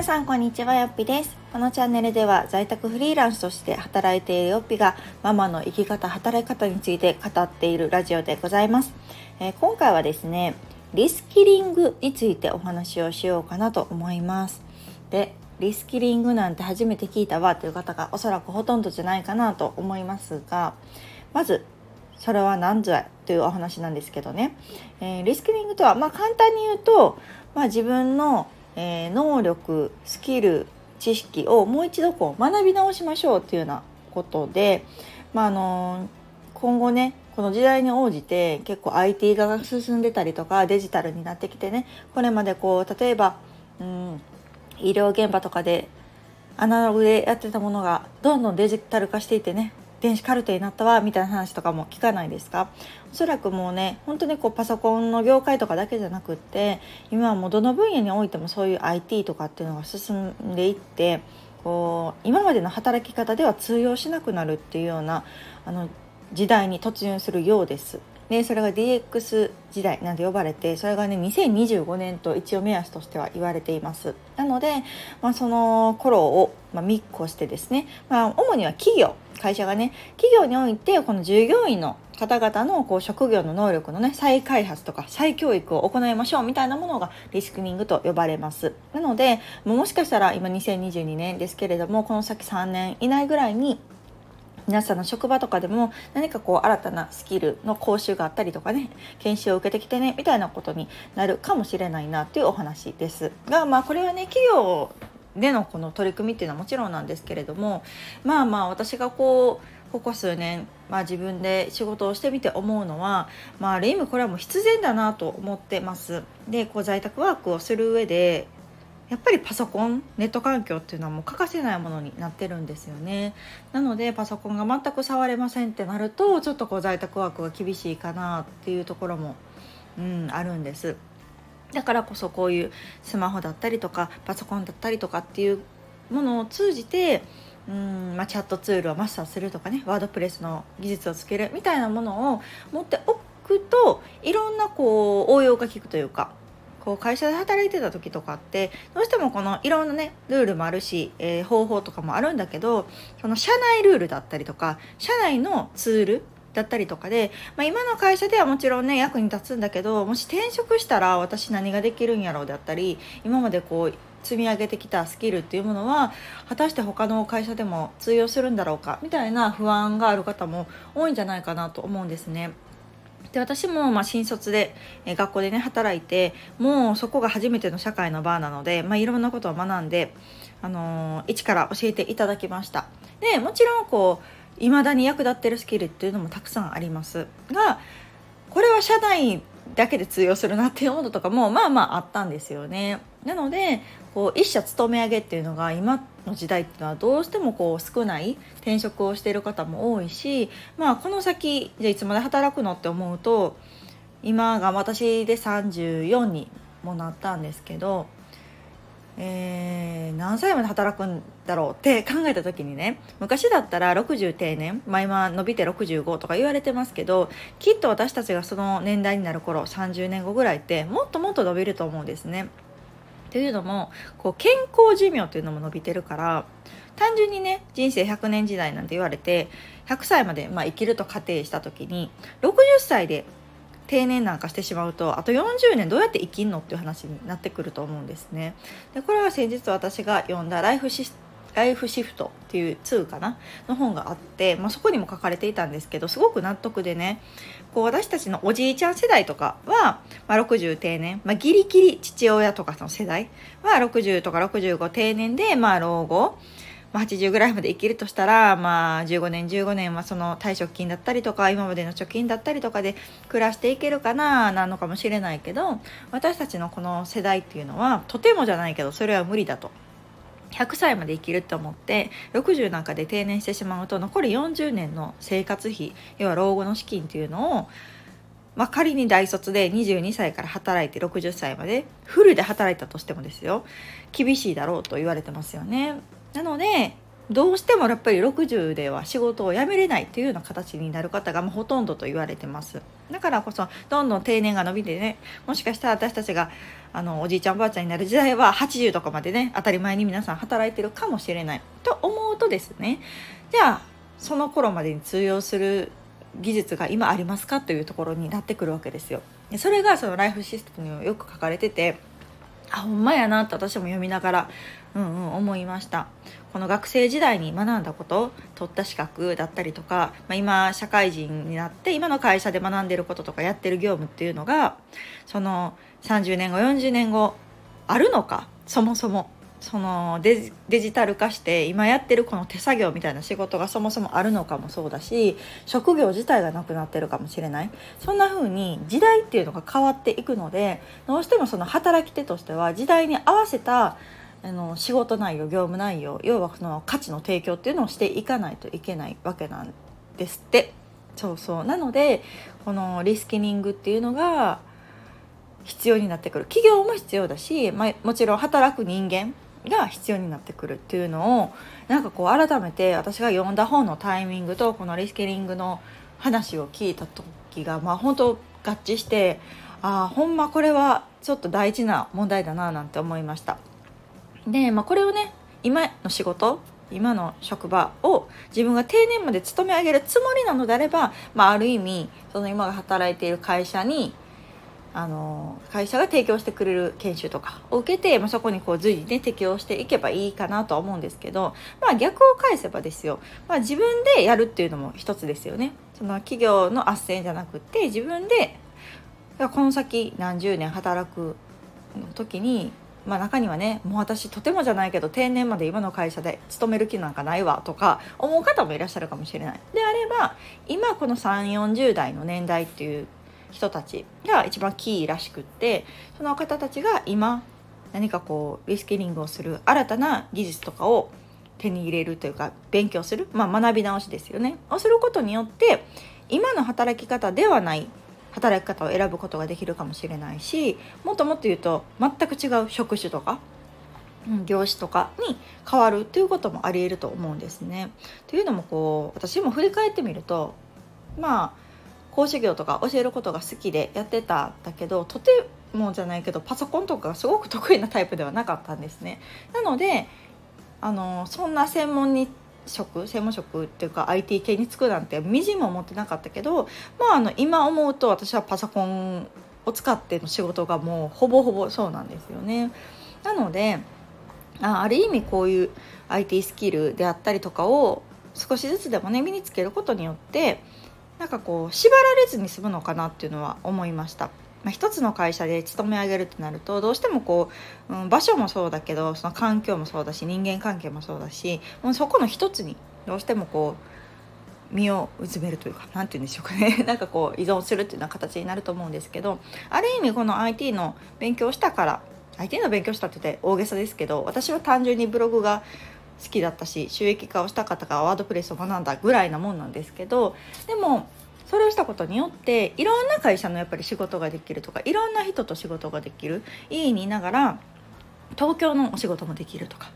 皆さんこんにちはよっぴです。このチャンネルでは在宅フリーランスとして働いているよっぴがママの生き方働き方について語っているラジオでございます、えー、今回はですねリスキリングについてお話をしようかなと思います。でリスキリングなんて初めて聞いたわという方がおそらくほとんどじゃないかなと思いますがまずそれは何ぞやというお話なんですけどね、えー、リスキリングとはまあ簡単に言うと、まあ、自分のえー、能力スキル知識をもう一度こう学び直しましょうっていうようなことで、まあ、あの今後ねこの時代に応じて結構 IT 化が進んでたりとかデジタルになってきてねこれまでこう例えば、うん、医療現場とかでアナログでやってたものがどんどんデジタル化していてね電子カルテになったわみたいな話とかも聞かないですか？おそらくもうね本当にこうパソコンの業界とかだけじゃなくって今はもうどの分野においてもそういう IT とかっていうのが進んでいってこう今までの働き方では通用しなくなるっていうようなあの時代に突入するようです。でそれが DX 時代なんて呼ばれてそれがね2025年と一応目安としては言われていますなので、まあ、その頃を、まあ、見越してですね、まあ、主には企業会社がね企業においてこの従業員の方々のこう職業の能力のね再開発とか再教育を行いましょうみたいなものがリスクミングと呼ばれます。なのでもしかしたら今2022年ですけれどもこの先3年以内ぐらいに皆さんの職場とかでも何かこう新たなスキルの講習があったりとかね研修を受けてきてねみたいなことになるかもしれないなっていうお話です。がまあこれはね企業でのこの取り組みっていうのはもちろんなんですけれどもまあまあ私がこうここ数年、まあ、自分で仕事をしてみて思うのは、まあ、ある意味これはもう必然だなと思ってます。でこう在宅ワークをする上でやっぱりパソコンネット環境っていうのはもう欠かせないものになってるんですよねなのでパソコンが全く触れませんってなるとちょっとこう在宅ワークが厳しいかなっていうところも、うん、あるんですだからこそこういうスマホだったりとかパソコンだったりとかっていうものを通じてうんまあ、チャットツールをマスターするとかねワードプレスの技術をつけるみたいなものを持っておくといろんなこう応用が効くというかこう会社で働いてた時とかってどうしてもこのいろんなねルールもあるし、えー、方法とかもあるんだけどその社内ルールだったりとか社内のツールだったりとかで、まあ、今の会社ではもちろんね役に立つんだけどもし転職したら私何ができるんやろうだったり今までこう積み上げてきたスキルっていうものは果たして他の会社でも通用するんだろうかみたいな不安がある方も多いんじゃないかなと思うんですね。で私もま新卒で、え学校でね働いてもうそこが初めての社会の場なので、まあ、いろんなことを学んで、あのー、一から教えていただきました。でもちろんこう未だに役立ってるスキルっていうのもたくさんありますがこれは社内だけで通用するなっていうものとかもまあまああったんですよね。なのでこう一社勤め上げっていうのが今の時代っていうのはどうしてもこう少ない転職をしている方も多いし、まあ、この先じゃいつまで働くのって思うと今が私で34にもなったんですけどえー、何歳まで働くんだろうって考えた時にね昔だったら60定年、まあ、今伸びて65とか言われてますけどきっと私たちがその年代になる頃30年後ぐらいってもっともっと伸びると思うんですね。というのもこう健康寿命っていうのも伸びてるから単純にね人生100年時代なんて言われて100歳までまあ生きると仮定した時に60歳で定年なんかしてしまうとあと40年どうやって生きんのっていう話になってくると思うんですね。でこれは先日私が読んだライフシライフシフトっていう2かな？の本があって、まあ、そこにも書かれていたんですけどすごく納得でねこう私たちのおじいちゃん世代とかは、まあ、60定年、まあ、ギリギリ父親とかの世代は60とか65定年で、まあ、老後まあ、80ぐらいまで生きるとしたら、まあ、15年15年はその退職金だったりとか今までの貯金だったりとかで暮らしていけるかななのかもしれないけど私たちのこの世代っていうのはとてもじゃないけどそれは無理だと。100歳まで生きるって思って60なんかで定年してしまうと残り40年の生活費要は老後の資金っていうのをまあ、仮に大卒で22歳から働いて60歳までフルで働いたとしてもですよ厳しいだろうと言われてますよね。なのでどうしてもやっぱり60では仕事を辞めれないというような形になる方がほとんどと言われてますだからこそどんどん定年が伸びてねもしかしたら私たちがあのおじいちゃんおばあちゃんになる時代は80とかまでね当たり前に皆さん働いてるかもしれないと思うとですねじゃあその頃までに通用する技術が今ありますかというところになってくるわけですよ。それがそのライフシステムにもよく書かれててあほんまやなって私も読みながらうんうん思いました。この学生時代に学んだこと取った資格だったりとか、まあ、今社会人になって今の会社で学んでることとかやってる業務っていうのがその30年後40年後あるのかそもそも。そのデジタル化して今やってるこの手作業みたいな仕事がそもそもあるのかもそうだし職業自体がなくなってるかもしれない。そんな風に時代っていうのが変わっていくのでどうしてもその働き手としては時代に合わせたあの仕事内容業務内容要はその価値の提供っていうのをしていかないといけないわけなんですって。そうそう。なのでこのリスキリングっていうのが必要になってくる。企業も必要だし、まあ、もちろん働く人間が必要になってくるっていうのをなんかこう改めて私が読んだ本のタイミングとこのリスキリングの話を聞いた時がまあ本当合致してああほんまこれはちょっと大事な問題だななんて思いました。で、まあ、これをね今の仕事今の職場を自分が定年まで勤め上げるつもりなのであれば、まあ、ある意味その今が働いている会社にあの会社が提供してくれる研修とかを受けて、まあ、そこにこう随時ね適応していけばいいかなとは思うんですけど、まあ、逆を返せばですよ、まあ、自分でやるっていうのも一つですよね。その企業の斡旋じゃなくて自分でこの先何十年働く時にまあ、中にはねもう私とてもじゃないけど定年まで今の会社で勤める気なんかないわとか思う方もいらっしゃるかもしれない。であれば今この3 4 0代の年代っていう人たちが一番キーらしくってその方たちが今何かこうリスキリングをする新たな技術とかを手に入れるというか勉強する、まあ、学び直しですよねをすることによって今の働き方ではない働き方を選ぶことができるかもしれないしもっともっと言うと全く違う職種とか、うん、業種とかに変わるっていうこともありえると思うんですね。というのもこう私も振り返ってみるとまあ講師業とか教えることが好きでやってたんだけどとてもじゃないけどパソコンとかがすごく得意なタイプではなかったんですね。なのであのそんな専門に職専門職っていうか IT 系に就くなんてみじんも思ってなかったけど、まあ、あの今思うと私はパソコンを使っての仕事がもうほぼほぼそうなんですよね。なのであある意味こういう IT スキルであったりとかを少しずつでもね身につけることによってなんかこう縛られずに済むのかなっていうのは思いました。まあ、一つの会社で勤め上げるってなるとどうしてもこう、うん、場所もそうだけどその環境もそうだし人間関係もそうだしもうそこの一つにどうしてもこう身をうずめるというか何て言うんでしょうかね。なんかこう依存するっていうような形になると思うんですけどある意味この IT の勉強したから IT の勉強したって言って大げさですけど私は単純にブログが好きだったし収益化をした方がワードプレスを学んだぐらいなもんなんですけどでもそれをしたことによっていろんな会社のやっぱり仕事ができるとかいろんな人と仕事ができる家にいながら東京のお仕事もできるとか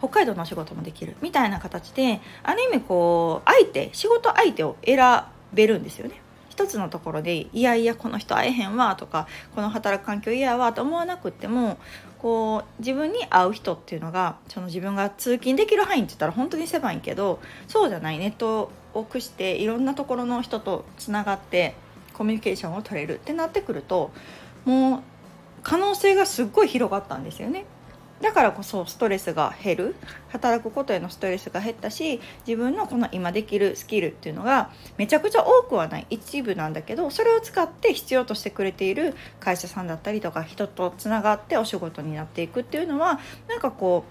北海道のお仕事もできるみたいな形である意味こう相手仕事相手を選べるんですよね。一つのところでいやいやこの人会えへんわとかこの働く環境嫌やわと思わなくってもこう自分に合う人っていうのがその自分が通勤できる範囲って言ったら本当に狭いけどそうじゃないネットを駆していろんなところの人とつながってコミュニケーションを取れるってなってくるともう可能性がすっごい広がったんですよね。だからこそストレスが減る働くことへのストレスが減ったし自分のこの今できるスキルっていうのがめちゃくちゃ多くはない一部なんだけどそれを使って必要としてくれている会社さんだったりとか人とつながってお仕事になっていくっていうのはなんかこ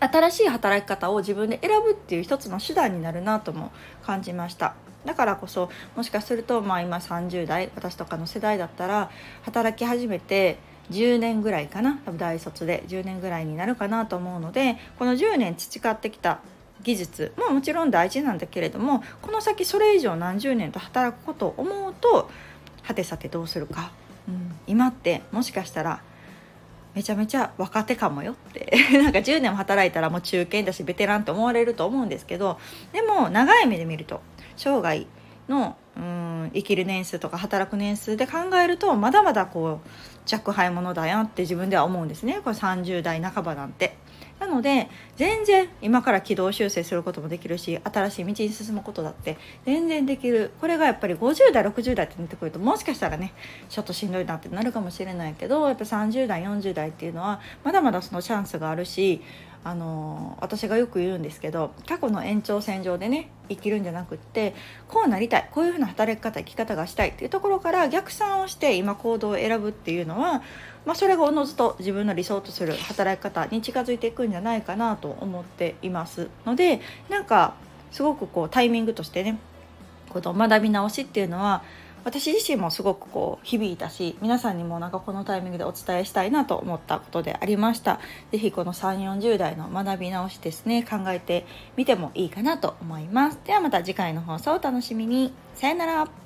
う新しい働き方を自分で選ぶっていう一つの手段になるなとも感じました。だからこそもしかするとまあ今30代私とかの世代だったら働き始めて10年ぐらいかな。多分大卒で10年ぐらいになるかなと思うのでこの10年培ってきた技術ももちろん大事なんだけれどもこの先それ以上何十年と働くことを思うとはてさてどうするか、うん、今ってもしかしたらめちゃめちゃ若手かもよって。なんか10年も働いたらもう中堅だしベテランって思われると思うんですけどでも長い目で見ると生涯のうん生きる年数とか働く年数で考えるとまだまだこう若輩者だよって自分では思うんですねこれ30代半ばなんて。なので全然今から軌道修正することもできるし新しい道に進むことだって全然できるこれがやっぱり50代60代ってなってくるともしかしたらねちょっとしんどいなってなるかもしれないけどやっぱ30代40代っていうのはまだまだそのチャンスがあるしあの私がよく言うんですけど過去の延長線上でね生きるんじゃなくってこうなりたいこういうふうな働き方生き方がしたいっていうところから逆算をして今行動を選ぶっていうのは、まあ、それがおのずと自分の理想とする働き方に近づいていくんじゃないかなと思っています。のでなんかすごくこうタイミングとしてねこの学び直しっていうのは私自身もすごくこう響いたし皆さんにもなんかこのタイミングでお伝えしたいなと思ったことでありました。是非この3 4 0代の学び直しですね考えてみてもいいかなと思います。ではまた次回の放送をお楽しみに。さよなら。